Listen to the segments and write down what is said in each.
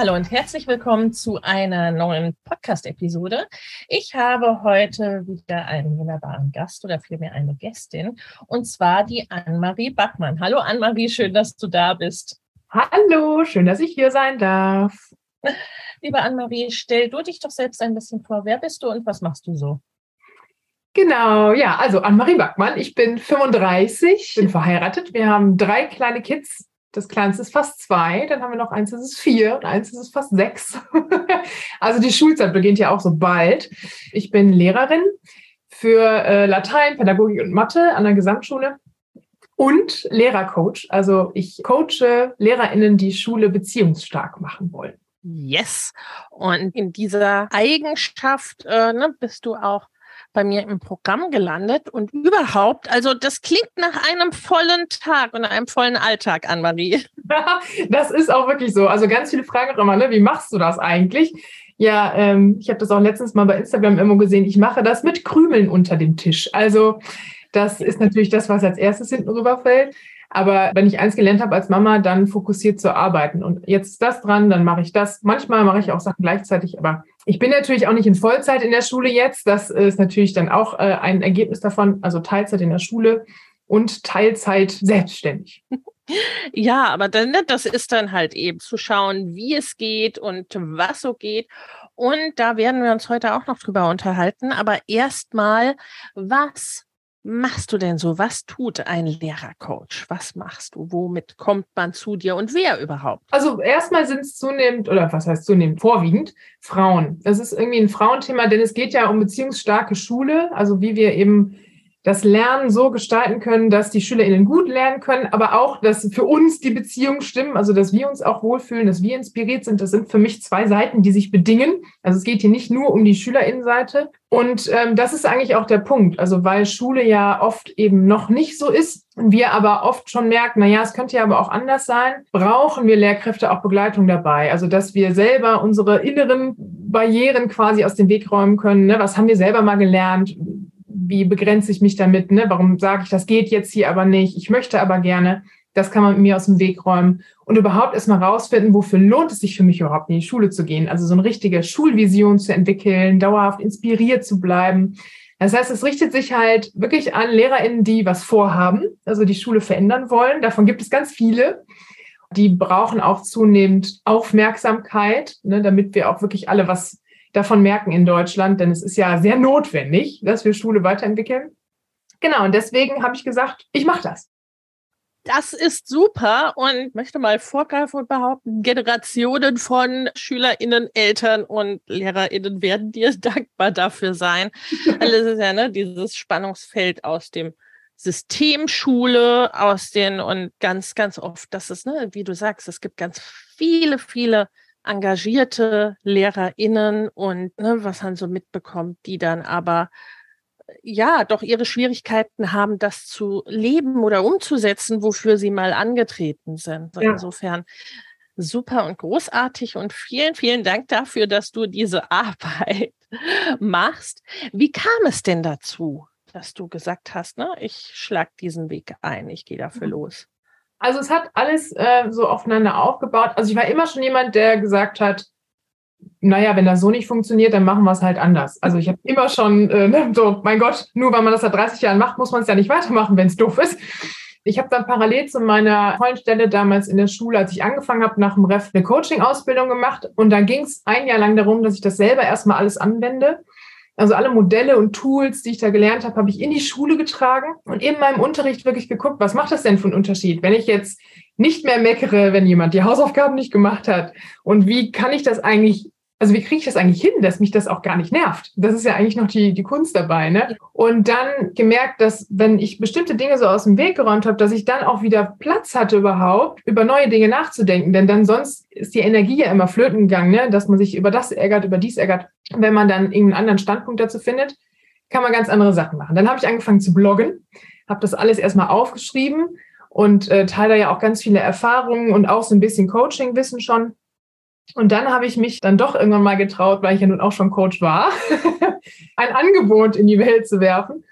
Hallo und herzlich willkommen zu einer neuen Podcast-Episode. Ich habe heute wieder einen wunderbaren Gast oder vielmehr eine Gästin und zwar die Annemarie Bachmann. Hallo Annemarie, schön, dass du da bist. Hallo, schön, dass ich hier sein darf. Liebe Annemarie, stell du dich doch selbst ein bisschen vor. Wer bist du und was machst du so? Genau, ja, also Annemarie Bachmann, ich bin 35, bin verheiratet. Wir haben drei kleine Kids, das kleinste ist fast zwei, dann haben wir noch eins, das ist vier und eins, das ist fast sechs. also die Schulzeit beginnt ja auch so bald. Ich bin Lehrerin für äh, Latein, Pädagogik und Mathe an der Gesamtschule und Lehrercoach. Also ich coache LehrerInnen, die Schule beziehungsstark machen wollen. Yes. Und in dieser Eigenschaft äh, ne, bist du auch bei mir im Programm gelandet und überhaupt, also das klingt nach einem vollen Tag und einem vollen Alltag an, Marie. das ist auch wirklich so. Also ganz viele fragen auch immer, ne, wie machst du das eigentlich? Ja, ähm, ich habe das auch letztens mal bei Instagram immer gesehen. Ich mache das mit Krümeln unter dem Tisch. Also das ist natürlich das, was als erstes hinten rüberfällt. Aber wenn ich eins gelernt habe als Mama, dann fokussiert zu arbeiten. Und jetzt ist das dran, dann mache ich das. Manchmal mache ich auch Sachen gleichzeitig, aber ich bin natürlich auch nicht in Vollzeit in der Schule jetzt. Das ist natürlich dann auch äh, ein Ergebnis davon, also Teilzeit in der Schule und Teilzeit selbstständig. Ja, aber dann, ne, das ist dann halt eben zu schauen, wie es geht und was so geht. Und da werden wir uns heute auch noch drüber unterhalten. Aber erstmal, was machst du denn so? Was tut ein Lehrercoach? Was machst du? Womit kommt man zu dir und wer überhaupt? Also erstmal sind es zunehmend, oder was heißt zunehmend, vorwiegend Frauen. Das ist irgendwie ein Frauenthema, denn es geht ja um beziehungsstarke Schule, also wie wir eben das Lernen so gestalten können, dass die SchülerInnen gut lernen können, aber auch, dass für uns die Beziehungen stimmen, also dass wir uns auch wohlfühlen, dass wir inspiriert sind. Das sind für mich zwei Seiten, die sich bedingen. Also es geht hier nicht nur um die SchülerInnenseite. Und ähm, das ist eigentlich auch der Punkt. Also weil Schule ja oft eben noch nicht so ist, wir aber oft schon merken, na ja, es könnte ja aber auch anders sein, brauchen wir Lehrkräfte auch Begleitung dabei. Also dass wir selber unsere inneren Barrieren quasi aus dem Weg räumen können. Ne? Was haben wir selber mal gelernt? Wie begrenze ich mich damit, ne? warum sage ich, das geht jetzt hier aber nicht, ich möchte aber gerne, das kann man mir aus dem Weg räumen und überhaupt erstmal rausfinden, wofür lohnt es sich für mich überhaupt in die Schule zu gehen, also so eine richtige Schulvision zu entwickeln, dauerhaft inspiriert zu bleiben. Das heißt, es richtet sich halt wirklich an LehrerInnen, die was vorhaben, also die Schule verändern wollen. Davon gibt es ganz viele. Die brauchen auch zunehmend Aufmerksamkeit, ne, damit wir auch wirklich alle was davon merken in Deutschland, denn es ist ja sehr notwendig, dass wir Schule weiterentwickeln. Genau, und deswegen habe ich gesagt, ich mache das. Das ist super und möchte mal vorgreifen und behaupten, Generationen von SchülerInnen, Eltern und LehrerInnen werden dir dankbar dafür sein. Weil es ist ja ne, dieses Spannungsfeld aus dem System Schule, aus den und ganz, ganz oft, das ist, ne, wie du sagst, es gibt ganz viele, viele engagierte LehrerInnen und ne, was man so mitbekommt, die dann aber äh, ja doch ihre Schwierigkeiten haben, das zu leben oder umzusetzen, wofür sie mal angetreten sind. Ja. Insofern super und großartig und vielen, vielen Dank dafür, dass du diese Arbeit machst. Wie kam es denn dazu, dass du gesagt hast, ne, ich schlag diesen Weg ein, ich gehe dafür mhm. los? Also es hat alles äh, so aufeinander aufgebaut. Also ich war immer schon jemand, der gesagt hat, naja, wenn das so nicht funktioniert, dann machen wir es halt anders. Also ich habe immer schon äh, so, mein Gott, nur weil man das seit 30 Jahren macht, muss man es ja nicht weitermachen, wenn es doof ist. Ich habe dann parallel zu meiner vollen Stelle damals in der Schule, als ich angefangen habe, nach dem Ref eine Coaching-Ausbildung gemacht. Und dann ging es ein Jahr lang darum, dass ich das selber erstmal alles anwende. Also alle Modelle und Tools, die ich da gelernt habe, habe ich in die Schule getragen und in meinem Unterricht wirklich geguckt, was macht das denn für einen Unterschied, wenn ich jetzt nicht mehr meckere, wenn jemand die Hausaufgaben nicht gemacht hat? Und wie kann ich das eigentlich also wie kriege ich das eigentlich hin, dass mich das auch gar nicht nervt? Das ist ja eigentlich noch die, die Kunst dabei. Ne? Und dann gemerkt, dass wenn ich bestimmte Dinge so aus dem Weg geräumt habe, dass ich dann auch wieder Platz hatte überhaupt, über neue Dinge nachzudenken. Denn dann sonst ist die Energie ja immer flöten gegangen, ne? dass man sich über das ärgert, über dies ärgert. Wenn man dann irgendeinen anderen Standpunkt dazu findet, kann man ganz andere Sachen machen. Dann habe ich angefangen zu bloggen, habe das alles erstmal aufgeschrieben und äh, teile ja auch ganz viele Erfahrungen und auch so ein bisschen Coaching-Wissen schon und dann habe ich mich dann doch irgendwann mal getraut, weil ich ja nun auch schon Coach war, ein Angebot in die Welt zu werfen.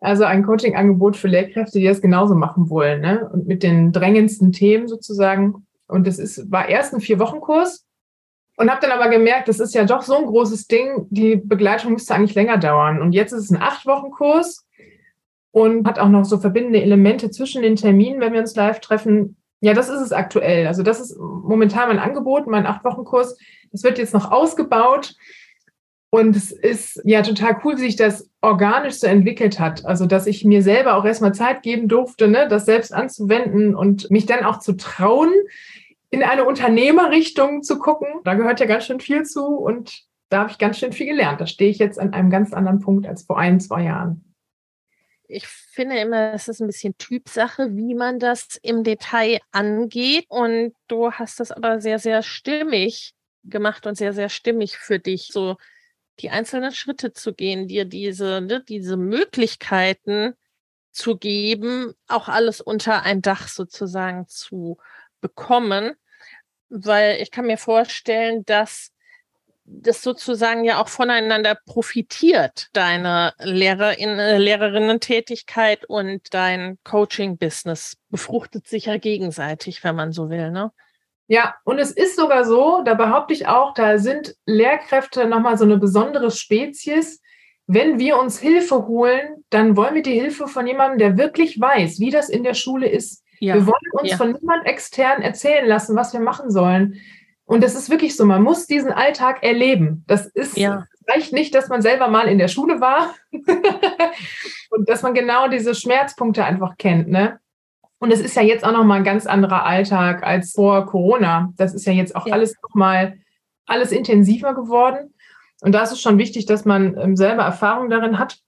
Also ein Coaching-Angebot für Lehrkräfte, die das genauso machen wollen. Ne? Und mit den drängendsten Themen sozusagen. Und das ist, war erst ein Vier-Wochen-Kurs. Und habe dann aber gemerkt, das ist ja doch so ein großes Ding, die Begleitung müsste eigentlich länger dauern. Und jetzt ist es ein Acht-Wochen-Kurs und hat auch noch so verbindende Elemente zwischen den Terminen, wenn wir uns live treffen, ja, das ist es aktuell. Also das ist momentan mein Angebot, mein Acht-Wochen-Kurs. Das wird jetzt noch ausgebaut. Und es ist ja total cool, wie sich das organisch so entwickelt hat. Also, dass ich mir selber auch erstmal Zeit geben durfte, ne, das selbst anzuwenden und mich dann auch zu trauen, in eine Unternehmerrichtung zu gucken. Da gehört ja ganz schön viel zu und da habe ich ganz schön viel gelernt. Da stehe ich jetzt an einem ganz anderen Punkt als vor ein, zwei Jahren ich finde immer, es ist ein bisschen Typsache, wie man das im Detail angeht. Und du hast das aber sehr, sehr stimmig gemacht und sehr, sehr stimmig für dich, so die einzelnen Schritte zu gehen, dir diese, ne, diese Möglichkeiten zu geben, auch alles unter ein Dach sozusagen zu bekommen. Weil ich kann mir vorstellen, dass das sozusagen ja auch voneinander profitiert, deine Lehrerin, Lehrerinnen-Tätigkeit und dein Coaching-Business befruchtet sich ja gegenseitig, wenn man so will, ne? Ja, und es ist sogar so, da behaupte ich auch, da sind Lehrkräfte nochmal so eine besondere Spezies. Wenn wir uns Hilfe holen, dann wollen wir die Hilfe von jemandem, der wirklich weiß, wie das in der Schule ist. Ja. Wir wollen uns ja. von niemand extern erzählen lassen, was wir machen sollen. Und das ist wirklich so, man muss diesen Alltag erleben. Das ist ja. reicht nicht, dass man selber mal in der Schule war und dass man genau diese Schmerzpunkte einfach kennt, ne? Und es ist ja jetzt auch noch mal ein ganz anderer Alltag als vor Corona. Das ist ja jetzt auch ja. alles noch mal alles intensiver geworden. Und da ist es schon wichtig, dass man ähm, selber Erfahrung darin hat.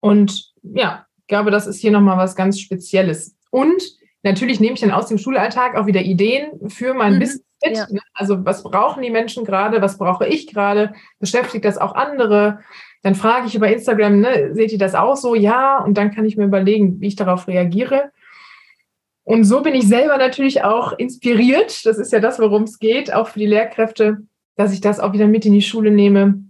Und ja, ich glaube, das ist hier noch mal was ganz Spezielles. Und natürlich nehme ich dann aus dem Schulalltag auch wieder Ideen für mein mhm. Business mit. Ja. Ne? Also was brauchen die Menschen gerade? Was brauche ich gerade? Beschäftigt das auch andere? Dann frage ich über Instagram, ne, seht ihr das auch so? Ja, und dann kann ich mir überlegen, wie ich darauf reagiere. Und so bin ich selber natürlich auch inspiriert. Das ist ja das, worum es geht, auch für die Lehrkräfte, dass ich das auch wieder mit in die Schule nehme.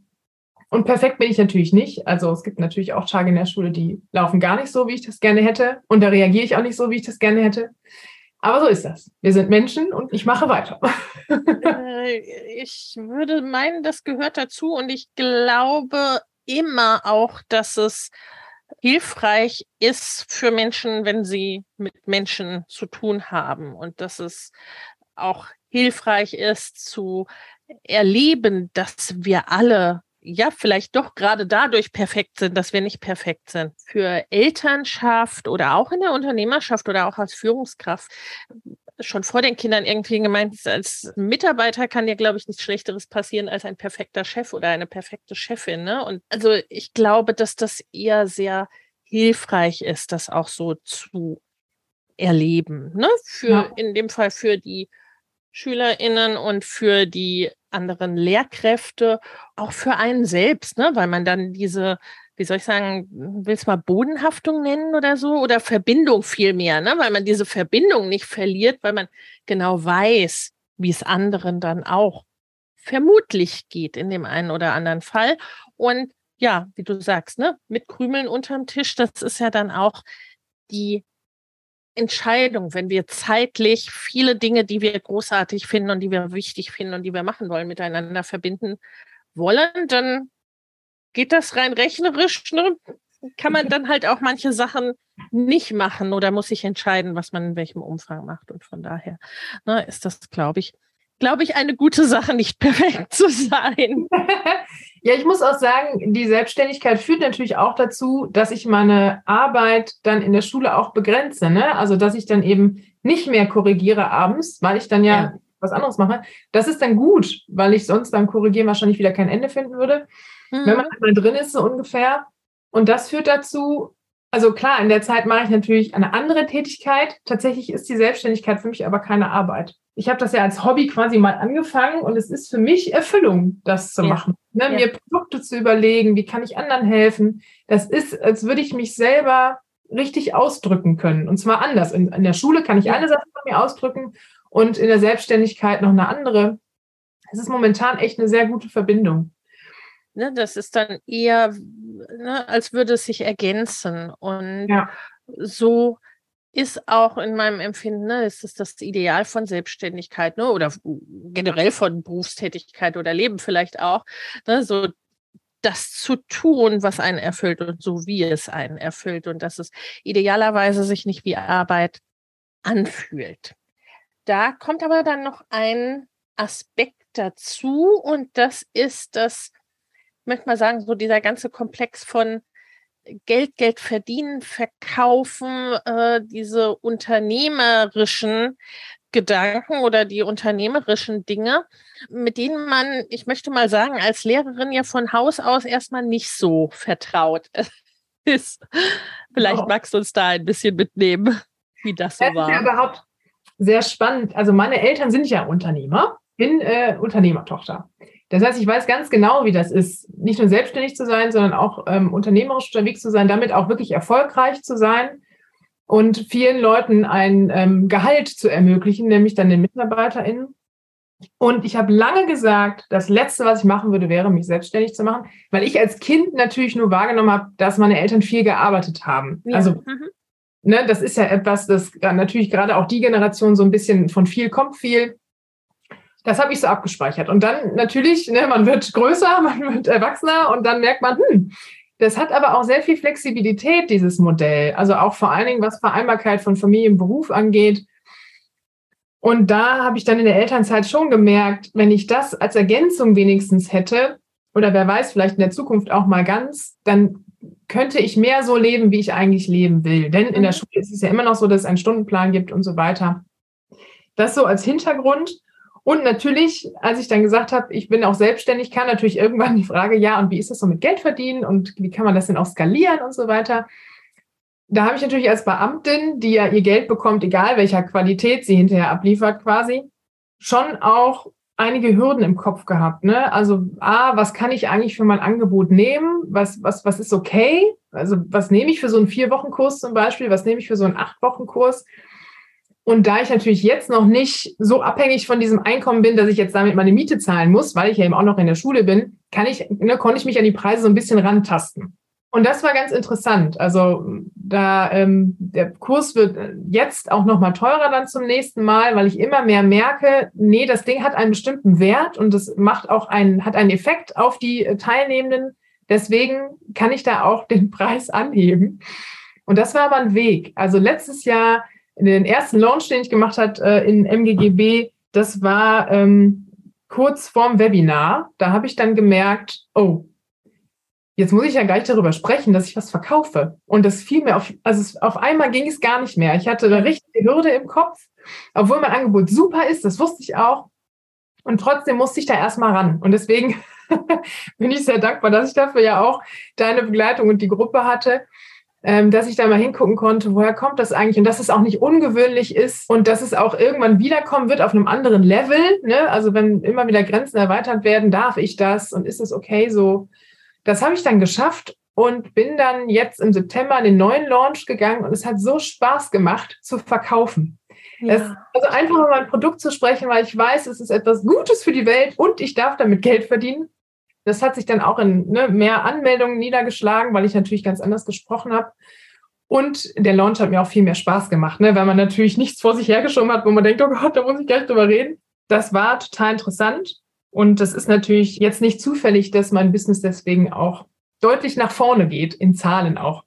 Und perfekt bin ich natürlich nicht. Also es gibt natürlich auch Tage in der Schule, die laufen gar nicht so, wie ich das gerne hätte. Und da reagiere ich auch nicht so, wie ich das gerne hätte. Aber so ist das. Wir sind Menschen und ich mache weiter. Äh, ich würde meinen, das gehört dazu und ich glaube immer auch, dass es hilfreich ist für Menschen, wenn sie mit Menschen zu tun haben und dass es auch hilfreich ist zu erleben, dass wir alle ja vielleicht doch gerade dadurch perfekt sind, dass wir nicht perfekt sind. Für Elternschaft oder auch in der Unternehmerschaft oder auch als Führungskraft schon vor den Kindern irgendwie gemeint ist, als Mitarbeiter kann dir, glaube ich, nichts Schlechteres passieren als ein perfekter Chef oder eine perfekte Chefin. Ne? Und also ich glaube, dass das eher sehr hilfreich ist, das auch so zu erleben. Ne? Für ja. in dem Fall für die SchülerInnen und für die anderen Lehrkräfte, auch für einen selbst, ne? weil man dann diese, wie soll ich sagen, will es mal Bodenhaftung nennen oder so oder Verbindung vielmehr, ne? weil man diese Verbindung nicht verliert, weil man genau weiß, wie es anderen dann auch vermutlich geht in dem einen oder anderen Fall. Und ja, wie du sagst, ne, mit Krümeln unterm Tisch, das ist ja dann auch die Entscheidung, wenn wir zeitlich viele Dinge, die wir großartig finden und die wir wichtig finden und die wir machen wollen, miteinander verbinden wollen, dann geht das rein rechnerisch. Ne? kann man dann halt auch manche Sachen nicht machen oder muss sich entscheiden, was man in welchem Umfang macht. Und von daher ne, ist das, glaube ich, glaube ich, eine gute Sache, nicht perfekt zu sein. ja, ich muss auch sagen, die Selbstständigkeit führt natürlich auch dazu, dass ich meine Arbeit dann in der Schule auch begrenze. Ne? Also, dass ich dann eben nicht mehr korrigiere abends, weil ich dann ja, ja. was anderes mache. Das ist dann gut, weil ich sonst beim Korrigieren wahrscheinlich wieder kein Ende finden würde. Mhm. Wenn man mal drin ist, so ungefähr. Und das führt dazu, also klar, in der Zeit mache ich natürlich eine andere Tätigkeit. Tatsächlich ist die Selbstständigkeit für mich aber keine Arbeit. Ich habe das ja als Hobby quasi mal angefangen und es ist für mich Erfüllung, das zu ja. machen. Ne, ja. Mir Produkte zu überlegen, wie kann ich anderen helfen. Das ist, als würde ich mich selber richtig ausdrücken können. Und zwar anders. In, in der Schule kann ich ja. eine Sache von mir ausdrücken und in der Selbstständigkeit noch eine andere. Es ist momentan echt eine sehr gute Verbindung. Ne, das ist dann eher, ne, als würde es sich ergänzen. Und ja. so ist auch in meinem Empfinden, ne, ist es das Ideal von Selbstständigkeit ne, oder generell von Berufstätigkeit oder Leben vielleicht auch. Ne, so das zu tun, was einen erfüllt und so wie es einen erfüllt und dass es idealerweise sich nicht wie Arbeit anfühlt. Da kommt aber dann noch ein Aspekt dazu und das ist das möchte mal sagen, so dieser ganze Komplex von Geld, Geld verdienen, verkaufen, äh, diese unternehmerischen Gedanken oder die unternehmerischen Dinge, mit denen man, ich möchte mal sagen, als Lehrerin ja von Haus aus erstmal nicht so vertraut ist. Vielleicht wow. magst du uns da ein bisschen mitnehmen, wie das so das war. Ist ja überhaupt sehr spannend. Also meine Eltern sind ja Unternehmer, bin äh, Unternehmertochter. Das heißt, ich weiß ganz genau, wie das ist, nicht nur selbstständig zu sein, sondern auch ähm, unternehmerisch unterwegs zu sein, damit auch wirklich erfolgreich zu sein und vielen Leuten ein ähm, Gehalt zu ermöglichen, nämlich dann den MitarbeiterInnen. Und ich habe lange gesagt, das Letzte, was ich machen würde, wäre, mich selbstständig zu machen, weil ich als Kind natürlich nur wahrgenommen habe, dass meine Eltern viel gearbeitet haben. Ja. Also, mhm. ne, das ist ja etwas, das natürlich gerade auch die Generation so ein bisschen von viel kommt viel das habe ich so abgespeichert. Und dann natürlich, ne, man wird größer, man wird erwachsener und dann merkt man, hm, das hat aber auch sehr viel Flexibilität, dieses Modell. Also auch vor allen Dingen, was Vereinbarkeit von Familie und Beruf angeht. Und da habe ich dann in der Elternzeit schon gemerkt, wenn ich das als Ergänzung wenigstens hätte, oder wer weiß, vielleicht in der Zukunft auch mal ganz, dann könnte ich mehr so leben, wie ich eigentlich leben will. Denn in der mhm. Schule ist es ja immer noch so, dass es einen Stundenplan gibt und so weiter. Das so als Hintergrund. Und natürlich, als ich dann gesagt habe, ich bin auch selbstständig, kam natürlich irgendwann die Frage, ja, und wie ist das so mit Geld verdienen und wie kann man das denn auch skalieren und so weiter. Da habe ich natürlich als Beamtin, die ja ihr Geld bekommt, egal welcher Qualität sie hinterher abliefert quasi, schon auch einige Hürden im Kopf gehabt. Ne? Also A, was kann ich eigentlich für mein Angebot nehmen? Was, was, was ist okay? Also was nehme ich für so einen Vier-Wochen-Kurs zum Beispiel? Was nehme ich für so einen Acht-Wochen-Kurs? Und da ich natürlich jetzt noch nicht so abhängig von diesem Einkommen bin, dass ich jetzt damit meine Miete zahlen muss, weil ich ja eben auch noch in der Schule bin, kann ich, ne, konnte ich mich an die Preise so ein bisschen rantasten. Und das war ganz interessant. Also da ähm, der Kurs wird jetzt auch noch mal teurer dann zum nächsten Mal, weil ich immer mehr merke, nee, das Ding hat einen bestimmten Wert und es macht auch einen hat einen Effekt auf die Teilnehmenden. Deswegen kann ich da auch den Preis anheben. Und das war aber ein Weg. Also letztes Jahr den ersten Launch, den ich gemacht habe äh, in MGGB, das war ähm, kurz vorm Webinar. Da habe ich dann gemerkt, oh, jetzt muss ich ja gleich darüber sprechen, dass ich was verkaufe. Und das fiel mir auf, also es, auf einmal ging es gar nicht mehr. Ich hatte eine richtige Hürde im Kopf, obwohl mein Angebot super ist, das wusste ich auch. Und trotzdem musste ich da erstmal ran. Und deswegen bin ich sehr dankbar, dass ich dafür ja auch deine Begleitung und die Gruppe hatte ähm, dass ich da mal hingucken konnte, woher kommt das eigentlich und dass es auch nicht ungewöhnlich ist und dass es auch irgendwann wiederkommen wird auf einem anderen Level. Ne? Also wenn immer wieder Grenzen erweitert werden, darf ich das und ist es okay so? Das habe ich dann geschafft und bin dann jetzt im September in den neuen Launch gegangen und es hat so Spaß gemacht zu verkaufen. Ja. Es, also einfach über mein Produkt zu sprechen, weil ich weiß, es ist etwas Gutes für die Welt und ich darf damit Geld verdienen. Das hat sich dann auch in ne, mehr Anmeldungen niedergeschlagen, weil ich natürlich ganz anders gesprochen habe. Und der Launch hat mir auch viel mehr Spaß gemacht, ne, weil man natürlich nichts vor sich hergeschoben hat, wo man denkt, oh Gott, da muss ich gleich drüber reden. Das war total interessant. Und das ist natürlich jetzt nicht zufällig, dass mein Business deswegen auch deutlich nach vorne geht, in Zahlen auch.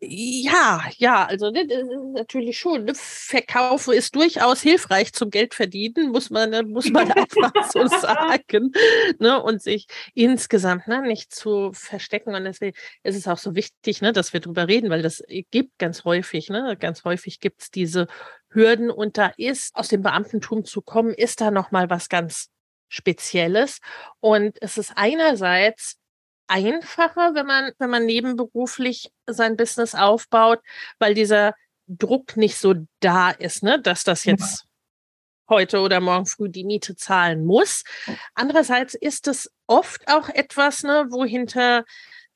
Ja, ja, also ne, natürlich schon. Ne? Verkauf ist durchaus hilfreich zum Geldverdienen, muss man, ne, muss man einfach so sagen. Ne? Und sich insgesamt ne, nicht zu verstecken. Und deswegen ist es auch so wichtig, ne, dass wir darüber reden, weil das gibt ganz häufig, ne, ganz häufig gibt es diese Hürden und da ist aus dem Beamtentum zu kommen, ist da nochmal was ganz Spezielles. Und es ist einerseits einfacher, wenn man, wenn man nebenberuflich sein Business aufbaut, weil dieser Druck nicht so da ist, ne, dass das jetzt ja. heute oder morgen früh die Miete zahlen muss. Andererseits ist es oft auch etwas, ne, wohinter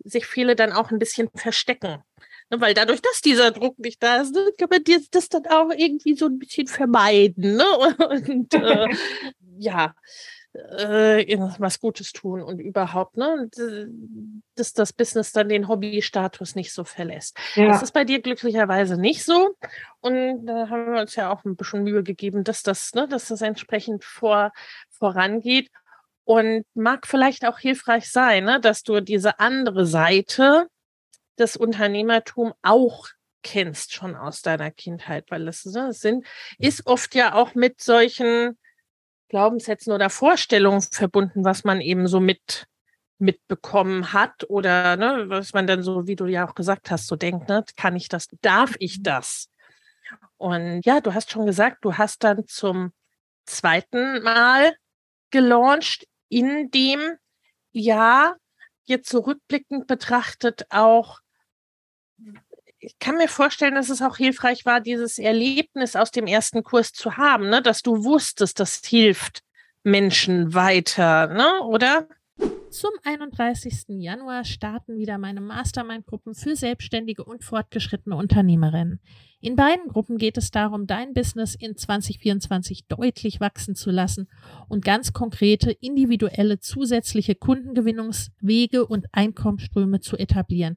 sich viele dann auch ein bisschen verstecken. Ne, weil dadurch, dass dieser Druck nicht da ist, ne, kann man das dann auch irgendwie so ein bisschen vermeiden. Ne? Und äh, ja, äh, was Gutes tun und überhaupt, ne, dass das Business dann den Hobbystatus nicht so verlässt. Ja. Das ist bei dir glücklicherweise nicht so. Und da haben wir uns ja auch ein bisschen Mühe gegeben, dass das, ne, dass das entsprechend vor, vorangeht. Und mag vielleicht auch hilfreich sein, ne, dass du diese andere Seite des Unternehmertums auch kennst schon aus deiner Kindheit, weil das, ne, sind, ist oft ja auch mit solchen Glaubenssätzen oder Vorstellungen verbunden, was man eben so mit mitbekommen hat oder ne, was man dann so, wie du ja auch gesagt hast, so denkt, ne, kann ich das, darf ich mhm. das? Und ja, du hast schon gesagt, du hast dann zum zweiten Mal gelauncht, in dem ja jetzt zurückblickend betrachtet auch ich kann mir vorstellen, dass es auch hilfreich war, dieses Erlebnis aus dem ersten Kurs zu haben, ne? dass du wusstest, das hilft Menschen weiter, ne? oder? Zum 31. Januar starten wieder meine Mastermind-Gruppen für selbstständige und fortgeschrittene Unternehmerinnen. In beiden Gruppen geht es darum, dein Business in 2024 deutlich wachsen zu lassen und ganz konkrete, individuelle, zusätzliche Kundengewinnungswege und Einkommensströme zu etablieren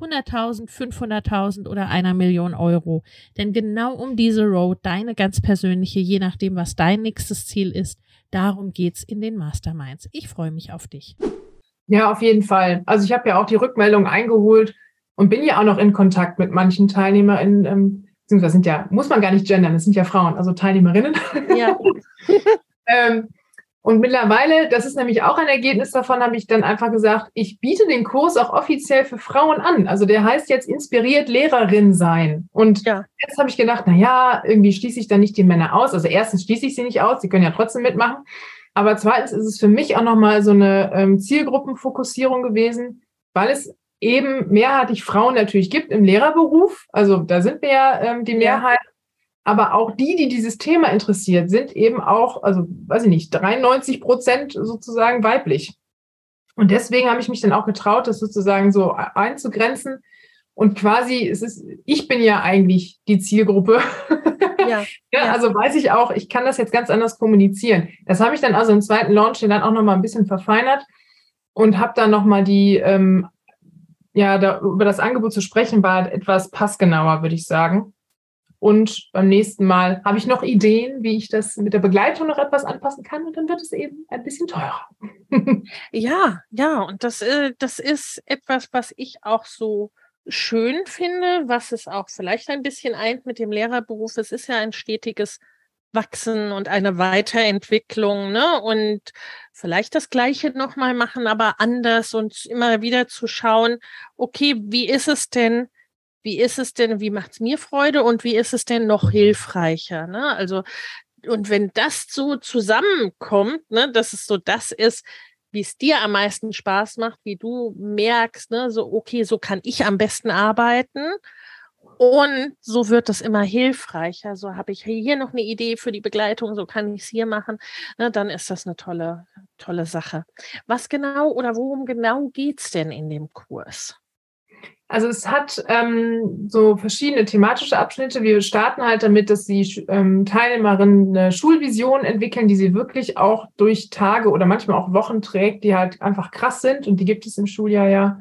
100.000, 500.000 oder einer Million Euro. Denn genau um diese Road, deine ganz persönliche, je nachdem, was dein nächstes Ziel ist, darum geht's in den Masterminds. Ich freue mich auf dich. Ja, auf jeden Fall. Also ich habe ja auch die Rückmeldung eingeholt und bin ja auch noch in Kontakt mit manchen TeilnehmerInnen, ähm, beziehungsweise sind ja, muss man gar nicht gendern, das sind ja Frauen, also Teilnehmerinnen. Ja. ähm, und mittlerweile, das ist nämlich auch ein Ergebnis davon, habe ich dann einfach gesagt, ich biete den Kurs auch offiziell für Frauen an. Also der heißt jetzt inspiriert Lehrerin sein. Und ja. jetzt habe ich gedacht, na ja, irgendwie schließe ich da nicht die Männer aus. Also erstens schließe ich sie nicht aus, sie können ja trotzdem mitmachen. Aber zweitens ist es für mich auch nochmal so eine ähm, Zielgruppenfokussierung gewesen, weil es eben mehrheitlich Frauen natürlich gibt im Lehrerberuf. Also da sind wir ja ähm, die Mehrheit. Ja. Aber auch die, die dieses Thema interessiert, sind eben auch, also weiß ich nicht, 93 Prozent sozusagen weiblich. Und deswegen habe ich mich dann auch getraut, das sozusagen so einzugrenzen. Und quasi, es ist, ich bin ja eigentlich die Zielgruppe. Ja, ja, Also weiß ich auch, ich kann das jetzt ganz anders kommunizieren. Das habe ich dann also im zweiten Launch dann auch nochmal ein bisschen verfeinert und habe dann nochmal die, ähm, ja, da, über das Angebot zu sprechen, war etwas passgenauer, würde ich sagen. Und beim nächsten Mal habe ich noch Ideen, wie ich das mit der Begleitung noch etwas anpassen kann. Und dann wird es eben ein bisschen teurer. ja, ja. Und das, äh, das ist etwas, was ich auch so schön finde, was es auch vielleicht ein bisschen eint mit dem Lehrerberuf. Es ist ja ein stetiges Wachsen und eine Weiterentwicklung, ne? Und vielleicht das Gleiche nochmal machen, aber anders und immer wieder zu schauen, okay, wie ist es denn, wie ist es denn, wie macht es mir Freude und wie ist es denn noch hilfreicher? Ne? Also, und wenn das so zusammenkommt, ne, dass es so das ist, wie es dir am meisten Spaß macht, wie du merkst, ne, so, okay, so kann ich am besten arbeiten. Und so wird es immer hilfreicher. So habe ich hier noch eine Idee für die Begleitung, so kann ich es hier machen. Ne, dann ist das eine tolle, tolle Sache. Was genau oder worum genau geht es denn in dem Kurs? Also es hat ähm, so verschiedene thematische Abschnitte. Wir starten halt damit, dass die ähm, Teilnehmerinnen eine Schulvision entwickeln, die sie wirklich auch durch Tage oder manchmal auch Wochen trägt, die halt einfach krass sind. Und die gibt es im Schuljahr ja.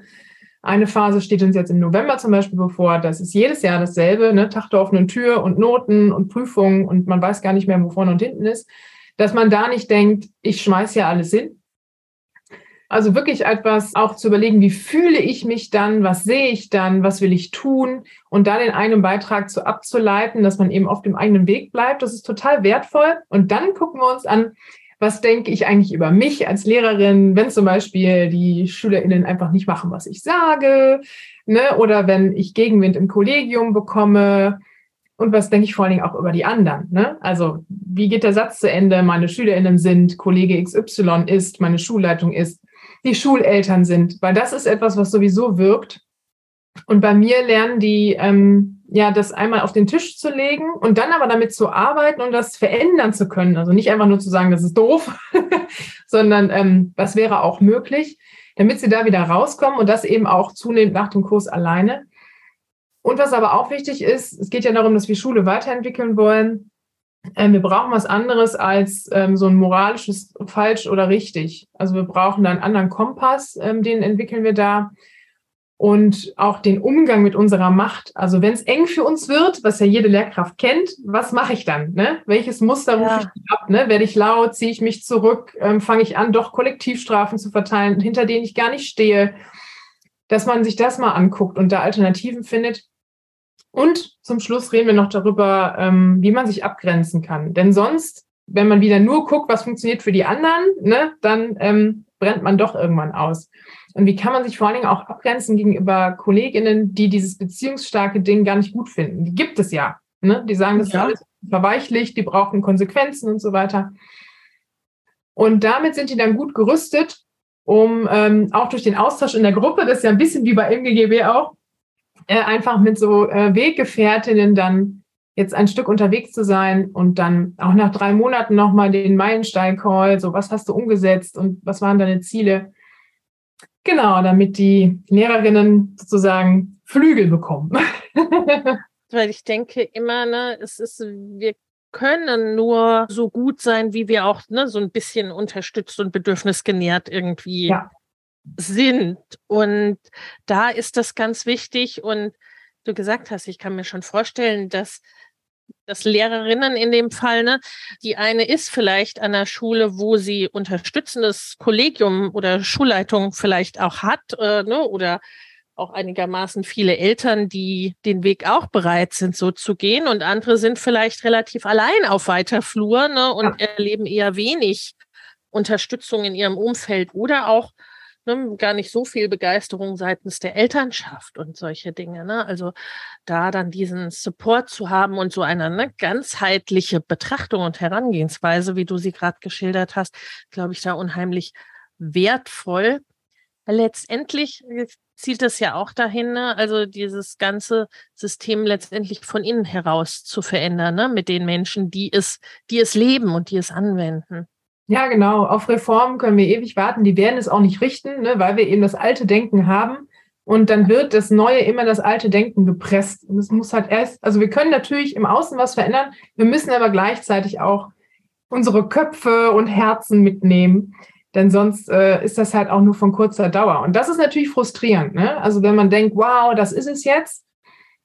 Eine Phase steht uns jetzt im November zum Beispiel bevor. Das ist jedes Jahr dasselbe, ne? Tag der offenen Tür und Noten und Prüfungen und man weiß gar nicht mehr, wo vorne und hinten ist. Dass man da nicht denkt, ich schmeiß ja alles hin, also wirklich etwas auch zu überlegen, wie fühle ich mich dann, was sehe ich dann, was will ich tun und dann in einem Beitrag zu abzuleiten, dass man eben auf dem eigenen Weg bleibt. Das ist total wertvoll. Und dann gucken wir uns an, was denke ich eigentlich über mich als Lehrerin, wenn zum Beispiel die SchülerInnen einfach nicht machen, was ich sage, ne? oder wenn ich Gegenwind im Kollegium bekomme. Und was denke ich vor allen Dingen auch über die anderen? Ne? Also, wie geht der Satz zu Ende? Meine SchülerInnen sind, Kollege XY ist, meine Schulleitung ist die Schuleltern sind, weil das ist etwas, was sowieso wirkt. Und bei mir lernen die, ähm, ja, das einmal auf den Tisch zu legen und dann aber damit zu arbeiten und das verändern zu können. Also nicht einfach nur zu sagen, das ist doof, sondern ähm, was wäre auch möglich, damit sie da wieder rauskommen und das eben auch zunehmend nach dem Kurs alleine. Und was aber auch wichtig ist, es geht ja darum, dass wir Schule weiterentwickeln wollen. Ähm, wir brauchen was anderes als ähm, so ein moralisches falsch oder richtig. Also wir brauchen da einen anderen Kompass, ähm, den entwickeln wir da. Und auch den Umgang mit unserer Macht. Also wenn es eng für uns wird, was ja jede Lehrkraft kennt, was mache ich dann? Ne? Welches Muster rufe ja. ich ab? Ne? Werde ich laut? Ziehe ich mich zurück? Ähm, Fange ich an, doch Kollektivstrafen zu verteilen, hinter denen ich gar nicht stehe? Dass man sich das mal anguckt und da Alternativen findet. Und zum Schluss reden wir noch darüber, ähm, wie man sich abgrenzen kann. Denn sonst, wenn man wieder nur guckt, was funktioniert für die anderen, ne, dann ähm, brennt man doch irgendwann aus. Und wie kann man sich vor allen Dingen auch abgrenzen gegenüber Kolleginnen, die dieses beziehungsstarke Ding gar nicht gut finden? Die gibt es ja. Ne? Die sagen, das ja. ist alles verweichlicht, die brauchen Konsequenzen und so weiter. Und damit sind die dann gut gerüstet, um ähm, auch durch den Austausch in der Gruppe, das ist ja ein bisschen wie bei MGGB auch, äh, einfach mit so äh, Weggefährtinnen dann jetzt ein Stück unterwegs zu sein und dann auch nach drei Monaten nochmal den Meilenstein-Call, so was hast du umgesetzt und was waren deine Ziele? Genau, damit die Lehrerinnen sozusagen Flügel bekommen. Weil ich denke immer, ne, es ist, wir können nur so gut sein, wie wir auch ne, so ein bisschen unterstützt und bedürfnisgenährt irgendwie ja sind. Und da ist das ganz wichtig. Und du gesagt hast, ich kann mir schon vorstellen, dass dass Lehrerinnen in dem Fall, ne, die eine ist vielleicht an der Schule, wo sie unterstützendes Kollegium oder Schulleitung vielleicht auch hat, äh, ne, oder auch einigermaßen viele Eltern, die den Weg auch bereit sind, so zu gehen. Und andere sind vielleicht relativ allein auf weiter Flur ne, und erleben eher wenig Unterstützung in ihrem Umfeld oder auch ne, gar nicht so viel Begeisterung seitens der Elternschaft und solche Dinge. Ne? Also da dann diesen Support zu haben und so eine ne, ganzheitliche Betrachtung und Herangehensweise, wie du sie gerade geschildert hast, glaube ich, da unheimlich wertvoll. Letztendlich zielt es ja auch dahin, ne? also dieses ganze System letztendlich von innen heraus zu verändern, ne? mit den Menschen, die es, die es leben und die es anwenden. Ja, genau. Auf Reformen können wir ewig warten. Die werden es auch nicht richten, ne, weil wir eben das alte Denken haben. Und dann wird das Neue immer das alte Denken gepresst. Und es muss halt erst, also wir können natürlich im Außen was verändern. Wir müssen aber gleichzeitig auch unsere Köpfe und Herzen mitnehmen. Denn sonst äh, ist das halt auch nur von kurzer Dauer. Und das ist natürlich frustrierend. Ne? Also wenn man denkt, wow, das ist es jetzt.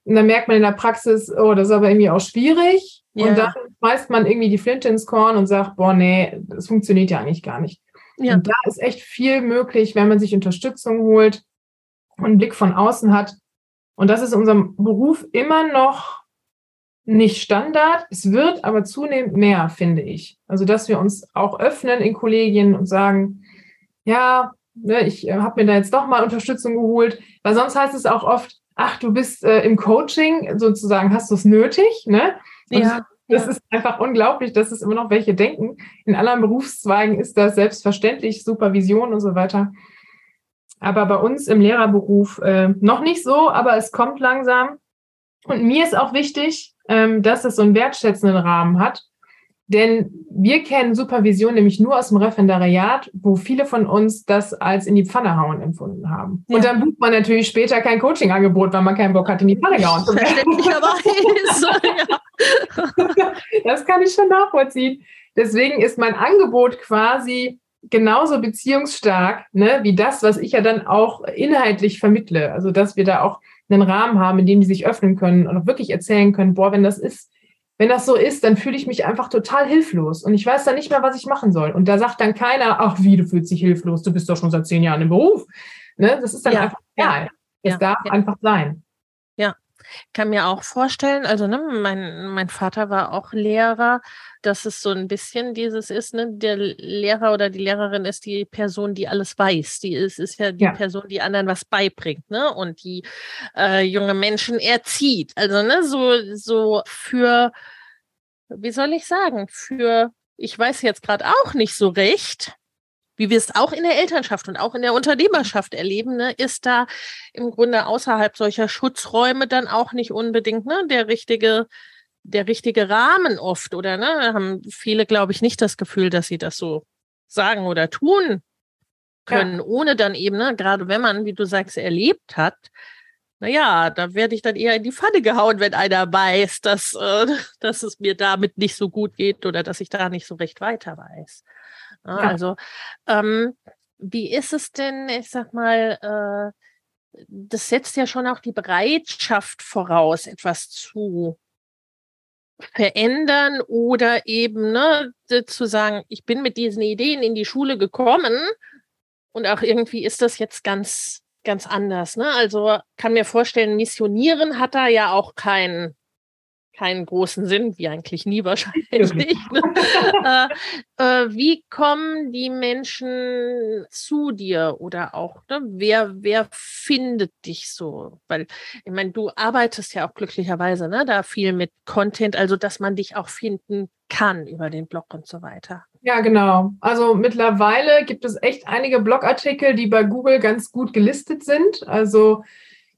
Und dann merkt man in der Praxis, oh, das ist aber irgendwie auch schwierig. Ja. Und dann schmeißt man irgendwie die Flinte ins Korn und sagt, boah, nee, das funktioniert ja eigentlich gar nicht. Ja. Und da ist echt viel möglich, wenn man sich Unterstützung holt und einen Blick von außen hat. Und das ist in unserem Beruf immer noch nicht Standard. Es wird aber zunehmend mehr, finde ich. Also, dass wir uns auch öffnen in Kollegien und sagen, ja, ne, ich äh, habe mir da jetzt doch mal Unterstützung geholt, weil sonst heißt es auch oft, ach, du bist äh, im Coaching, sozusagen hast du es nötig, ne? Und ja. Das ja. ist einfach unglaublich, dass es immer noch welche denken. In anderen Berufszweigen ist das selbstverständlich, Supervision und so weiter. Aber bei uns im Lehrerberuf äh, noch nicht so, aber es kommt langsam. Und mir ist auch wichtig, ähm, dass es so einen wertschätzenden Rahmen hat, Denn wir kennen Supervision nämlich nur aus dem Referendariat, wo viele von uns das als in die Pfanne hauen empfunden haben. Ja. Und dann bucht man natürlich später kein Coaching-Angebot, weil man keinen Bock hat, in die Pfanne gehauen zu werden. das kann ich schon nachvollziehen. Deswegen ist mein Angebot quasi genauso beziehungsstark, ne, wie das, was ich ja dann auch inhaltlich vermittle. Also, dass wir da auch einen Rahmen haben, in dem die sich öffnen können und auch wirklich erzählen können, boah, wenn das ist, wenn das so ist, dann fühle ich mich einfach total hilflos und ich weiß dann nicht mehr, was ich machen soll. Und da sagt dann keiner, ach wie, du fühlst dich hilflos, du bist doch schon seit zehn Jahren im Beruf. Ne? Das ist dann ja, einfach egal. Ja, es ja, darf einfach sein. Kann mir auch vorstellen, also ne, mein, mein Vater war auch Lehrer, dass es so ein bisschen dieses ist, ne, der Lehrer oder die Lehrerin ist die Person, die alles weiß. Die ist, ist ja die ja. Person, die anderen was beibringt, ne? Und die äh, junge Menschen erzieht. Also, ne, so, so für, wie soll ich sagen, für, ich weiß jetzt gerade auch nicht so recht, wie wir es auch in der Elternschaft und auch in der Unternehmerschaft erleben, ne, ist da im Grunde außerhalb solcher Schutzräume dann auch nicht unbedingt ne, der richtige der richtige Rahmen oft oder ne, haben viele, glaube ich, nicht das Gefühl, dass sie das so sagen oder tun können, ja. ohne dann eben, ne, gerade wenn man, wie du sagst, erlebt hat, naja, da werde ich dann eher in die Pfanne gehauen, wenn einer weiß, dass, äh, dass es mir damit nicht so gut geht oder dass ich da nicht so recht weiter weiß. Ja, Also, ähm, wie ist es denn, ich sag mal, äh, das setzt ja schon auch die Bereitschaft voraus, etwas zu verändern oder eben ne, zu sagen, ich bin mit diesen Ideen in die Schule gekommen und auch irgendwie ist das jetzt ganz, ganz anders. Ne? Also kann mir vorstellen, Missionieren hat da ja auch keinen keinen großen Sinn, wie eigentlich nie wahrscheinlich. Ne? äh, äh, wie kommen die Menschen zu dir oder auch, ne, wer, wer findet dich so? Weil, ich meine, du arbeitest ja auch glücklicherweise ne, da viel mit Content, also dass man dich auch finden kann über den Blog und so weiter. Ja, genau. Also mittlerweile gibt es echt einige Blogartikel, die bei Google ganz gut gelistet sind. Also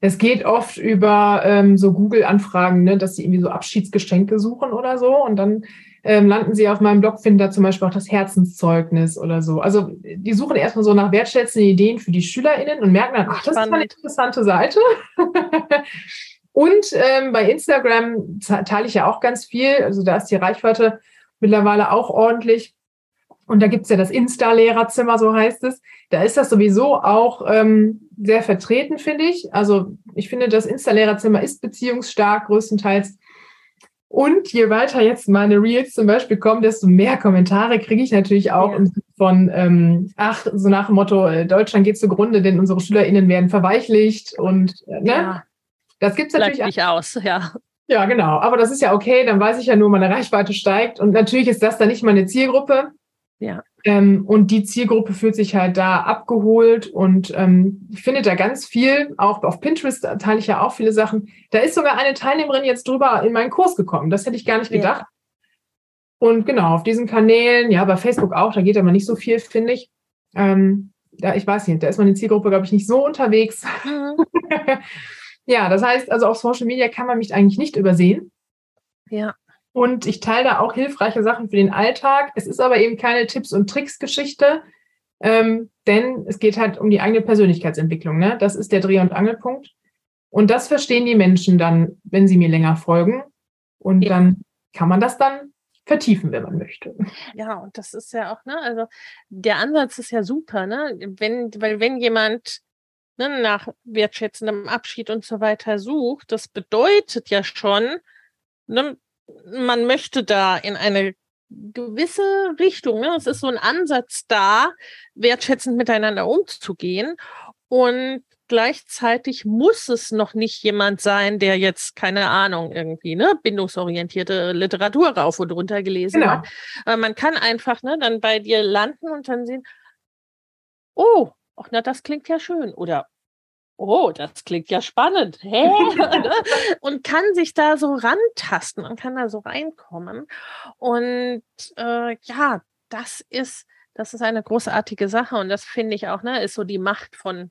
es geht oft über ähm, so Google-Anfragen, ne, dass sie irgendwie so Abschiedsgeschenke suchen oder so. Und dann ähm, landen sie auf meinem Blog, finden da zum Beispiel auch das Herzenszeugnis oder so. Also die suchen erstmal so nach wertschätzenden Ideen für die SchülerInnen und merken dann, ach, das ist eine interessante Seite. und ähm, bei Instagram teile ich ja auch ganz viel. Also da ist die Reichweite mittlerweile auch ordentlich. Und da gibt's ja das Insta-Lehrerzimmer, so heißt es. Da ist das sowieso auch ähm, sehr vertreten, finde ich. Also ich finde, das Insta-Lehrerzimmer ist beziehungsstark, größtenteils. Und je weiter jetzt meine Reels zum Beispiel kommen, desto mehr Kommentare kriege ich natürlich auch ja. von, ähm, ach, so nach dem Motto, äh, Deutschland geht zugrunde, denn unsere SchülerInnen werden verweichlicht und äh, ne? Ja. Das gibt's natürlich Bleibt nicht aus, ja. Ja, genau. Aber das ist ja okay, dann weiß ich ja nur, meine Reichweite steigt. Und natürlich ist das dann nicht meine Zielgruppe. Ja. Ähm, und die Zielgruppe fühlt sich halt da abgeholt und ähm, ich finde da ganz viel, auch auf Pinterest teile ich ja auch viele Sachen. Da ist sogar eine Teilnehmerin jetzt drüber in meinen Kurs gekommen. Das hätte ich gar nicht gedacht. Ja. Und genau, auf diesen Kanälen, ja, bei Facebook auch, da geht aber nicht so viel, finde ich. Ähm, ja, ich weiß nicht, da ist meine Zielgruppe, glaube ich, nicht so unterwegs. Mhm. ja, das heißt, also auf Social Media kann man mich eigentlich nicht übersehen. Ja. Und ich teile da auch hilfreiche Sachen für den Alltag. Es ist aber eben keine Tipps- und Tricks-Geschichte, ähm, denn es geht halt um die eigene Persönlichkeitsentwicklung. Ne? Das ist der Dreh- und Angelpunkt. Und das verstehen die Menschen dann, wenn sie mir länger folgen. Und ja. dann kann man das dann vertiefen, wenn man möchte. Ja, und das ist ja auch, ne, also der Ansatz ist ja super, ne? Wenn, weil wenn jemand ne, nach wertschätzendem Abschied und so weiter sucht, das bedeutet ja schon, ne, man möchte da in eine gewisse Richtung, ne? es ist so ein Ansatz da, wertschätzend miteinander umzugehen. Und gleichzeitig muss es noch nicht jemand sein, der jetzt, keine Ahnung, irgendwie, ne, bindungsorientierte Literatur rauf und runter gelesen genau. hat. Aber man kann einfach, ne, dann bei dir landen und dann sehen, oh, ach, na, das klingt ja schön. Oder, oh, das klingt ja spannend, hä? und kann sich da so rantasten und kann da so reinkommen. Und äh, ja, das ist, das ist eine großartige Sache und das finde ich auch, ne, ist so die Macht von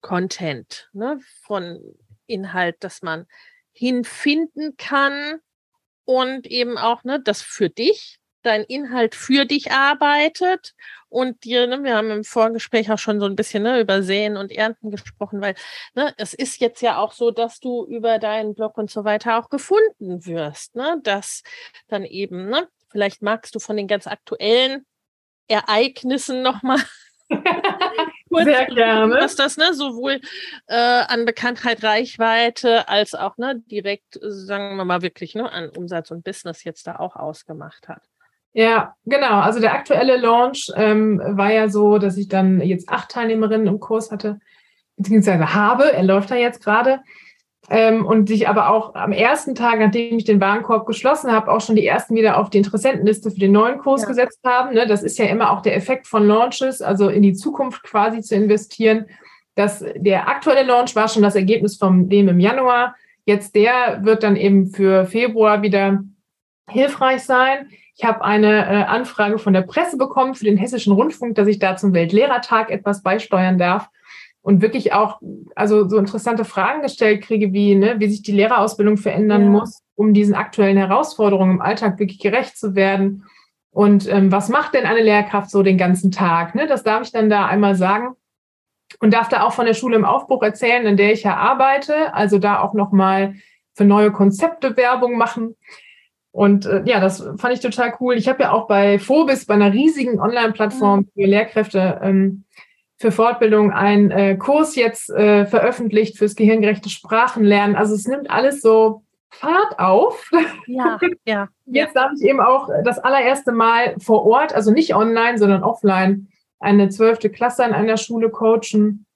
Content, ne, von Inhalt, dass man hinfinden kann und eben auch, ne, das für dich dein Inhalt für dich arbeitet und dir, ne, wir haben im Vorgespräch auch schon so ein bisschen ne, über Säen und Ernten gesprochen, weil ne, es ist jetzt ja auch so, dass du über deinen Blog und so weiter auch gefunden wirst, ne, dass dann eben, ne, vielleicht magst du von den ganz aktuellen Ereignissen nochmal Sehr gerne. Was das ne, sowohl äh, an Bekanntheit, Reichweite als auch ne, direkt, sagen wir mal wirklich, ne, an Umsatz und Business jetzt da auch ausgemacht hat. Ja, genau. Also der aktuelle Launch ähm, war ja so, dass ich dann jetzt acht Teilnehmerinnen im Kurs hatte, beziehungsweise habe. Er läuft da jetzt gerade. Ähm, und sich aber auch am ersten Tag, nachdem ich den Warenkorb geschlossen habe, auch schon die ersten wieder auf die Interessentenliste für den neuen Kurs ja. gesetzt haben. Ne? Das ist ja immer auch der Effekt von Launches, also in die Zukunft quasi zu investieren. Das, der aktuelle Launch war schon das Ergebnis von dem im Januar. Jetzt der wird dann eben für Februar wieder hilfreich sein. Ich habe eine äh, Anfrage von der Presse bekommen für den Hessischen Rundfunk, dass ich da zum Weltlehrertag etwas beisteuern darf und wirklich auch also so interessante Fragen gestellt kriege, wie, ne, wie sich die Lehrerausbildung verändern ja. muss, um diesen aktuellen Herausforderungen im Alltag wirklich gerecht zu werden. Und ähm, was macht denn eine Lehrkraft so den ganzen Tag? Ne? Das darf ich dann da einmal sagen. Und darf da auch von der Schule im Aufbruch erzählen, in der ich ja arbeite. Also da auch nochmal für neue Konzepte Werbung machen. Und äh, ja, das fand ich total cool. Ich habe ja auch bei Phobis, bei einer riesigen Online-Plattform für Lehrkräfte ähm, für Fortbildung, einen äh, Kurs jetzt äh, veröffentlicht fürs gehirngerechte Sprachenlernen. Also es nimmt alles so Fahrt auf. Ja, ja. Jetzt darf ich eben auch das allererste Mal vor Ort, also nicht online, sondern offline, eine zwölfte Klasse an einer Schule coachen.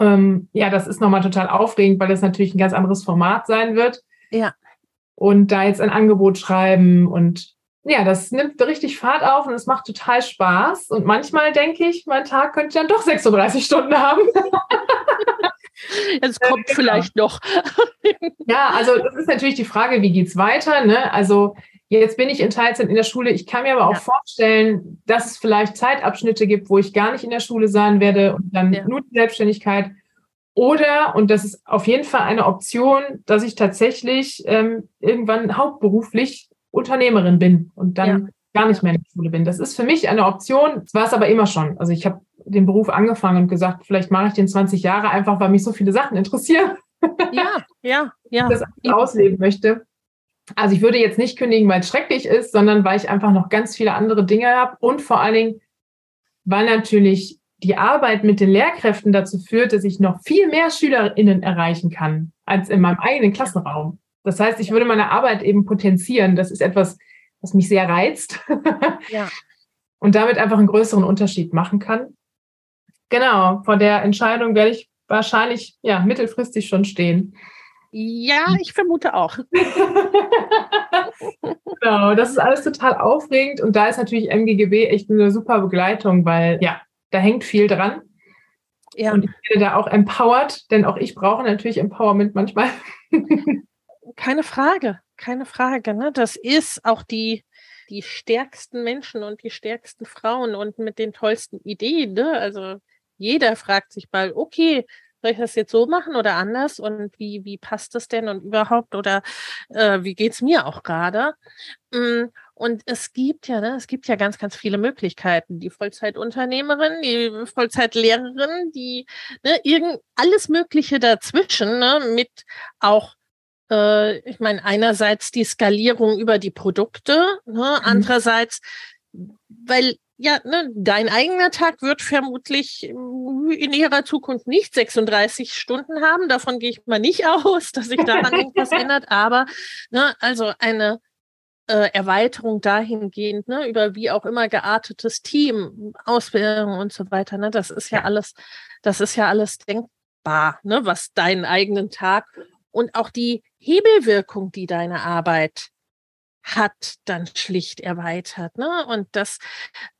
Ähm, ja, das ist nochmal total aufregend, weil das natürlich ein ganz anderes Format sein wird. Ja und da jetzt ein Angebot schreiben und ja, das nimmt richtig Fahrt auf und es macht total Spaß. Und manchmal denke ich, mein Tag könnte dann doch 36 Stunden haben. Es kommt genau. vielleicht noch. ja, also das ist natürlich die Frage, wie geht es weiter? Ne? Also jetzt bin ich in Teilzeit in der Schule. Ich kann mir aber auch ja. vorstellen, dass es vielleicht Zeitabschnitte gibt, wo ich gar nicht in der Schule sein werde und dann ja. nur die Selbstständigkeit. Oder, und das ist auf jeden Fall eine Option, dass ich tatsächlich ähm, irgendwann hauptberuflich Unternehmerin bin und dann ja. gar nicht mehr in der Schule bin. Das ist für mich eine Option. Das war es aber immer schon. Also ich habe den Beruf angefangen und gesagt, vielleicht mache ich den 20 Jahre einfach, weil mich so viele Sachen interessieren. Ja, ja, ja. das ausleben möchte. Also ich würde jetzt nicht kündigen, weil es schrecklich ist, sondern weil ich einfach noch ganz viele andere Dinge habe und vor allen Dingen, weil natürlich die Arbeit mit den Lehrkräften dazu führt, dass ich noch viel mehr SchülerInnen erreichen kann als in meinem eigenen Klassenraum. Das heißt, ich würde meine Arbeit eben potenzieren. Das ist etwas, was mich sehr reizt. Ja. Und damit einfach einen größeren Unterschied machen kann. Genau, vor der Entscheidung werde ich wahrscheinlich ja mittelfristig schon stehen. Ja, ich vermute auch. genau, das ist alles total aufregend und da ist natürlich MGGB echt eine super Begleitung, weil ja, da hängt viel dran. Ja. Und ich werde da auch empowered, denn auch ich brauche natürlich Empowerment manchmal. keine Frage, keine Frage. Ne? Das ist auch die, die stärksten Menschen und die stärksten Frauen und mit den tollsten Ideen. Ne? Also jeder fragt sich mal, okay, soll ich das jetzt so machen oder anders und wie, wie passt das denn und überhaupt oder äh, wie geht es mir auch gerade? Und es gibt ja, ne, es gibt ja ganz, ganz viele Möglichkeiten. Die Vollzeitunternehmerin, die Vollzeitlehrerin, die ne, irgend alles Mögliche dazwischen, ne, mit auch äh, ich meine, einerseits die Skalierung über die Produkte, ne, mhm. andererseits, weil ja, ne, dein eigener Tag wird vermutlich in ihrer Zukunft nicht 36 Stunden haben. Davon gehe ich mal nicht aus, dass sich daran irgendwas ändert. Aber ne, also eine äh, Erweiterung dahingehend, ne, über wie auch immer geartetes Team, Ausbildung und so weiter, ne, das ist ja, ja. alles, das ist ja alles denkbar, ne, was deinen eigenen Tag und auch die Hebelwirkung, die deine Arbeit hat, dann schlicht erweitert, ne, und das,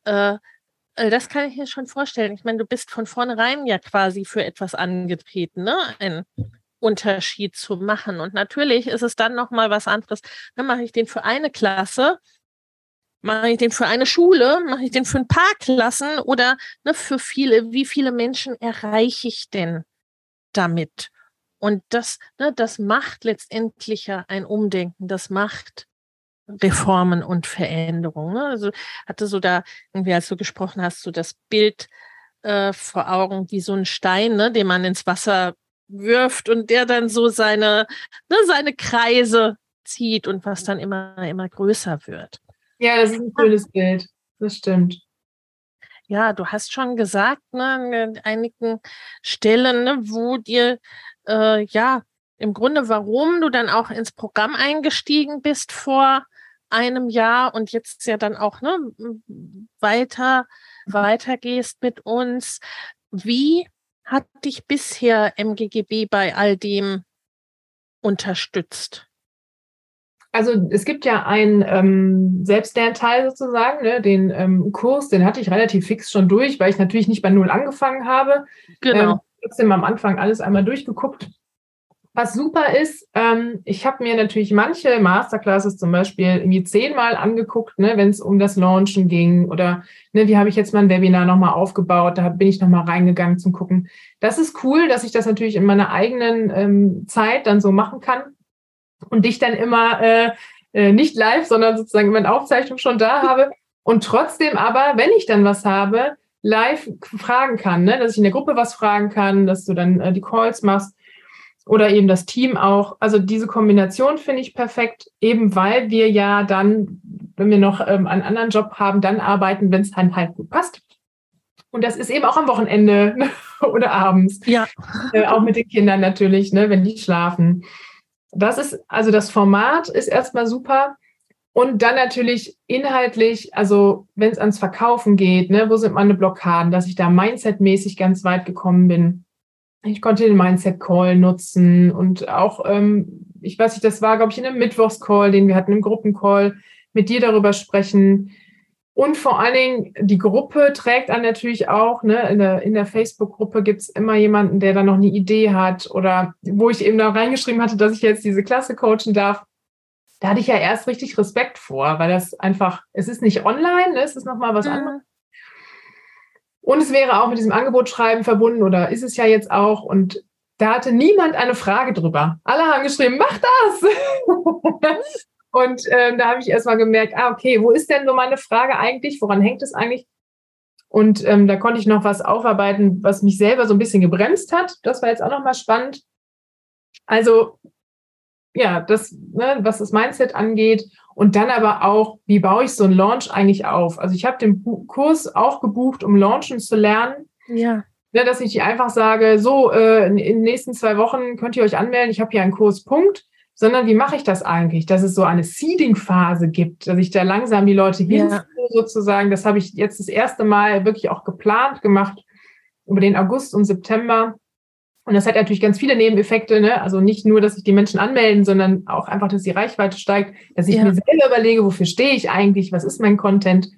äh, äh das kann ich mir schon vorstellen. Ich meine, du bist von vornherein ja quasi für etwas angetreten, ne? Ein Unterschied zu machen. Und natürlich ist es dann nochmal was anderes. Dann mache ich den für eine Klasse, mache ich den für eine Schule, mache ich den für ein paar Klassen oder ne, für viele, wie viele Menschen erreiche ich denn damit? Und das, ne, das macht letztendlich ja ein Umdenken, das macht Reformen und Veränderungen. Ne? Also hatte so da irgendwie, als du gesprochen hast, so das Bild äh, vor Augen wie so ein Stein, ne, den man ins Wasser wirft und der dann so seine, ne, seine Kreise zieht und was dann immer, immer größer wird. Ja, das ist ein schönes Bild. Das stimmt. Ja, du hast schon gesagt, ne, an einigen Stellen, ne, wo dir äh, ja im Grunde, warum du dann auch ins Programm eingestiegen bist vor einem Jahr und jetzt ja dann auch ne, weiter weitergehst mit uns. Wie hat dich bisher MGGB bei all dem unterstützt? Also es gibt ja einen ähm, Selbstlernteil sozusagen, ne, den ähm, Kurs, den hatte ich relativ fix schon durch, weil ich natürlich nicht bei Null angefangen habe. Genau. Ähm, trotzdem am Anfang alles einmal durchgeguckt. Was super ist, ähm, ich habe mir natürlich manche Masterclasses zum Beispiel irgendwie zehnmal angeguckt, ne, wenn es um das Launchen ging oder ne, wie habe ich jetzt mein Webinar nochmal aufgebaut, da bin ich nochmal reingegangen zum Gucken. Das ist cool, dass ich das natürlich in meiner eigenen ähm, Zeit dann so machen kann und dich dann immer äh, äh, nicht live, sondern sozusagen in Aufzeichnung schon da habe und trotzdem aber, wenn ich dann was habe, live fragen kann, ne? dass ich in der Gruppe was fragen kann, dass du dann äh, die Calls machst oder eben das Team auch. Also diese Kombination finde ich perfekt, eben weil wir ja dann, wenn wir noch ähm, einen anderen Job haben, dann arbeiten, wenn es dann halt gut passt. Und das ist eben auch am Wochenende oder abends. Ja. Äh, auch mit den Kindern natürlich, ne, wenn die schlafen. Das ist, also das Format ist erstmal super. Und dann natürlich inhaltlich, also wenn es ans Verkaufen geht, ne, wo sind meine Blockaden, dass ich da mindsetmäßig ganz weit gekommen bin. Ich konnte den Mindset-Call nutzen und auch, ähm, ich weiß nicht, das war, glaube ich, in einem Mittwochs-Call, den wir hatten, im Gruppencall, mit dir darüber sprechen. Und vor allen Dingen, die Gruppe trägt dann natürlich auch, ne, in der, in der Facebook-Gruppe gibt es immer jemanden, der da noch eine Idee hat oder wo ich eben da reingeschrieben hatte, dass ich jetzt diese Klasse coachen darf. Da hatte ich ja erst richtig Respekt vor, weil das einfach, es ist nicht online, ne, es ist nochmal was mhm. anderes. Und es wäre auch mit diesem Angebotschreiben verbunden oder ist es ja jetzt auch. Und da hatte niemand eine Frage drüber. Alle haben geschrieben, mach das! Und ähm, da habe ich erstmal gemerkt, ah, okay, wo ist denn so meine Frage eigentlich? Woran hängt es eigentlich? Und ähm, da konnte ich noch was aufarbeiten, was mich selber so ein bisschen gebremst hat. Das war jetzt auch nochmal spannend. Also, ja, das, ne, was das Mindset angeht. Und dann aber auch, wie baue ich so einen Launch eigentlich auf? Also ich habe den Kurs auch gebucht, um Launchen zu lernen. Ja. Ne, dass ich einfach sage, so, äh, in den nächsten zwei Wochen könnt ihr euch anmelden, ich habe hier einen Kurs, Punkt sondern wie mache ich das eigentlich, dass es so eine Seeding-Phase gibt, dass ich da langsam die Leute hinführe ja. sozusagen. Das habe ich jetzt das erste Mal wirklich auch geplant gemacht über den August und September. Und das hat natürlich ganz viele Nebeneffekte, ne? Also nicht nur, dass sich die Menschen anmelden, sondern auch einfach, dass die Reichweite steigt, dass ich ja. mir selber überlege, wofür stehe ich eigentlich, was ist mein Content.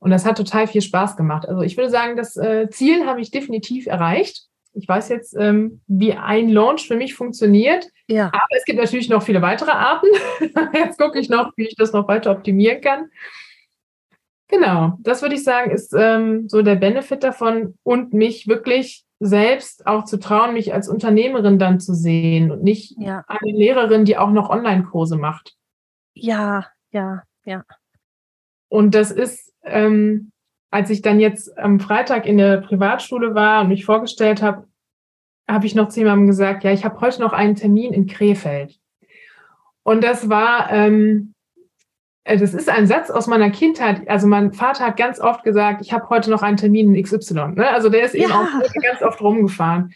Und das hat total viel Spaß gemacht. Also ich würde sagen, das äh, Ziel habe ich definitiv erreicht. Ich weiß jetzt, ähm, wie ein Launch für mich funktioniert. Ja. Aber es gibt natürlich noch viele weitere Arten. Jetzt gucke ich noch, wie ich das noch weiter optimieren kann. Genau, das würde ich sagen, ist ähm, so der Benefit davon und mich wirklich selbst auch zu trauen, mich als Unternehmerin dann zu sehen und nicht ja. eine Lehrerin, die auch noch Online-Kurse macht. Ja, ja, ja. Und das ist, ähm, als ich dann jetzt am Freitag in der Privatschule war und mich vorgestellt habe, habe ich noch zu jemandem gesagt, ja, ich habe heute noch einen Termin in Krefeld. Und das war, ähm, äh, das ist ein Satz aus meiner Kindheit. Also mein Vater hat ganz oft gesagt, ich habe heute noch einen Termin in XY. Ne? Also der ist ja. eben auch ganz oft rumgefahren.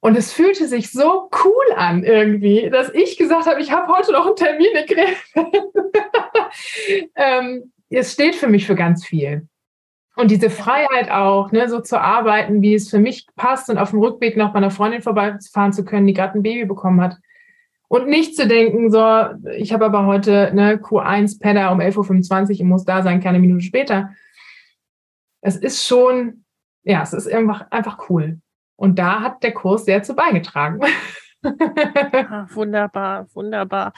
Und es fühlte sich so cool an irgendwie, dass ich gesagt habe, ich habe heute noch einen Termin in Krefeld. ähm, es steht für mich für ganz viel. Und diese Freiheit auch, ne, so zu arbeiten, wie es für mich passt und auf dem Rückweg noch bei einer Freundin vorbeifahren zu können, die gerade ein Baby bekommen hat. Und nicht zu denken, so, ich habe aber heute ne, Q1 Pedder um 11.25 Uhr, ich muss da sein, keine Minute später. Es ist schon, ja, es ist einfach, einfach cool. Und da hat der Kurs sehr zu beigetragen. Ach, wunderbar, wunderbar.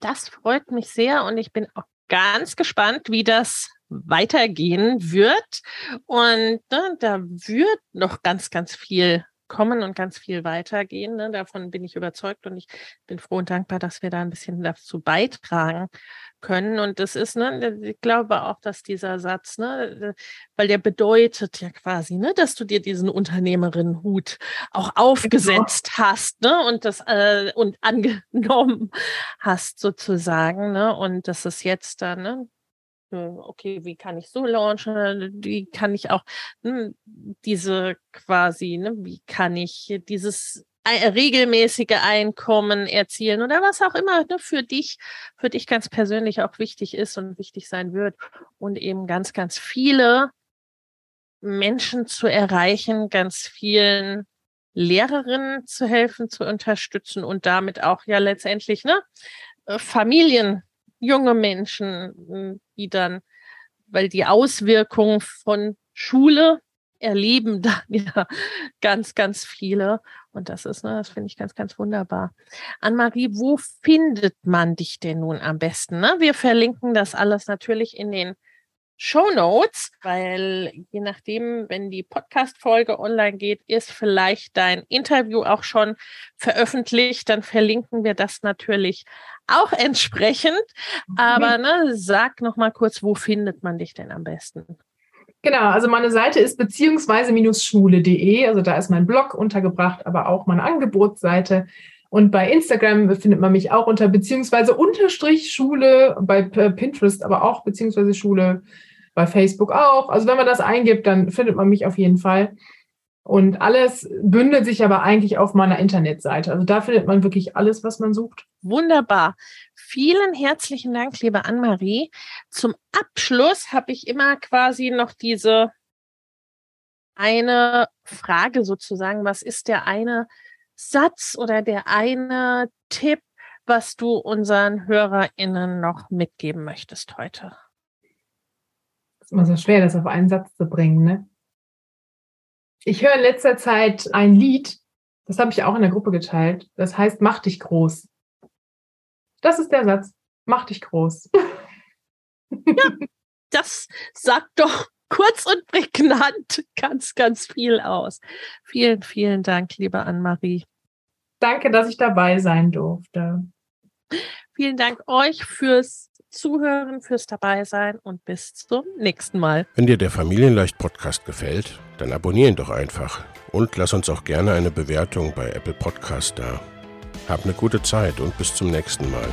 Das freut mich sehr und ich bin auch ganz gespannt, wie das weitergehen wird. Und ne, da wird noch ganz, ganz viel kommen und ganz viel weitergehen. Ne? Davon bin ich überzeugt und ich bin froh und dankbar, dass wir da ein bisschen dazu beitragen können. Und das ist, ne, ich glaube auch, dass dieser Satz, ne, weil der bedeutet ja quasi, ne, dass du dir diesen Unternehmerinnenhut auch genau. aufgesetzt genau. hast, ne, und das äh, und angenommen hast sozusagen, ne, und das ist jetzt dann, ne, okay, wie kann ich so launchen? Wie kann ich auch ne, diese quasi, ne, wie kann ich dieses regelmäßige Einkommen erzielen oder was auch immer ne, für dich, für dich ganz persönlich auch wichtig ist und wichtig sein wird und eben ganz, ganz viele Menschen zu erreichen, ganz vielen Lehrerinnen zu helfen, zu unterstützen und damit auch ja letztendlich ne, äh, Familien, junge Menschen, hm, die dann, weil die Auswirkungen von Schule erleben dann ja ganz, ganz viele. Und das ist, ne, das finde ich ganz, ganz wunderbar. Anne-Marie, wo findet man dich denn nun am besten? Ne? Wir verlinken das alles natürlich in den Show Notes, weil je nachdem, wenn die Podcast-Folge online geht, ist vielleicht dein Interview auch schon veröffentlicht. Dann verlinken wir das natürlich auch entsprechend. Aber ne, sag noch mal kurz, wo findet man dich denn am besten? Genau, also meine Seite ist beziehungsweise-schule.de, also da ist mein Blog untergebracht, aber auch meine Angebotsseite. Und bei Instagram findet man mich auch unter beziehungsweise unterstrich Schule, bei Pinterest aber auch beziehungsweise Schule, bei Facebook auch. Also wenn man das eingibt, dann findet man mich auf jeden Fall. Und alles bündelt sich aber eigentlich auf meiner Internetseite. Also da findet man wirklich alles, was man sucht. Wunderbar. Vielen herzlichen Dank, liebe Anne-Marie. Zum Abschluss habe ich immer quasi noch diese eine Frage sozusagen. Was ist der eine Satz oder der eine Tipp, was du unseren HörerInnen noch mitgeben möchtest heute? Das ist immer so schwer, das auf einen Satz zu bringen, ne? Ich höre in letzter Zeit ein Lied, das habe ich auch in der Gruppe geteilt. Das heißt, mach dich groß. Das ist der Satz. Mach dich groß. Ja, das sagt doch kurz und prägnant ganz, ganz viel aus. Vielen, vielen Dank, liebe Anne-Marie. Danke, dass ich dabei sein durfte. Vielen Dank euch fürs Zuhören, fürs Dabeisein und bis zum nächsten Mal. Wenn dir der Familienleicht Podcast gefällt, dann abonniere ihn doch einfach und lass uns auch gerne eine Bewertung bei Apple Podcast da. Hab eine gute Zeit und bis zum nächsten Mal.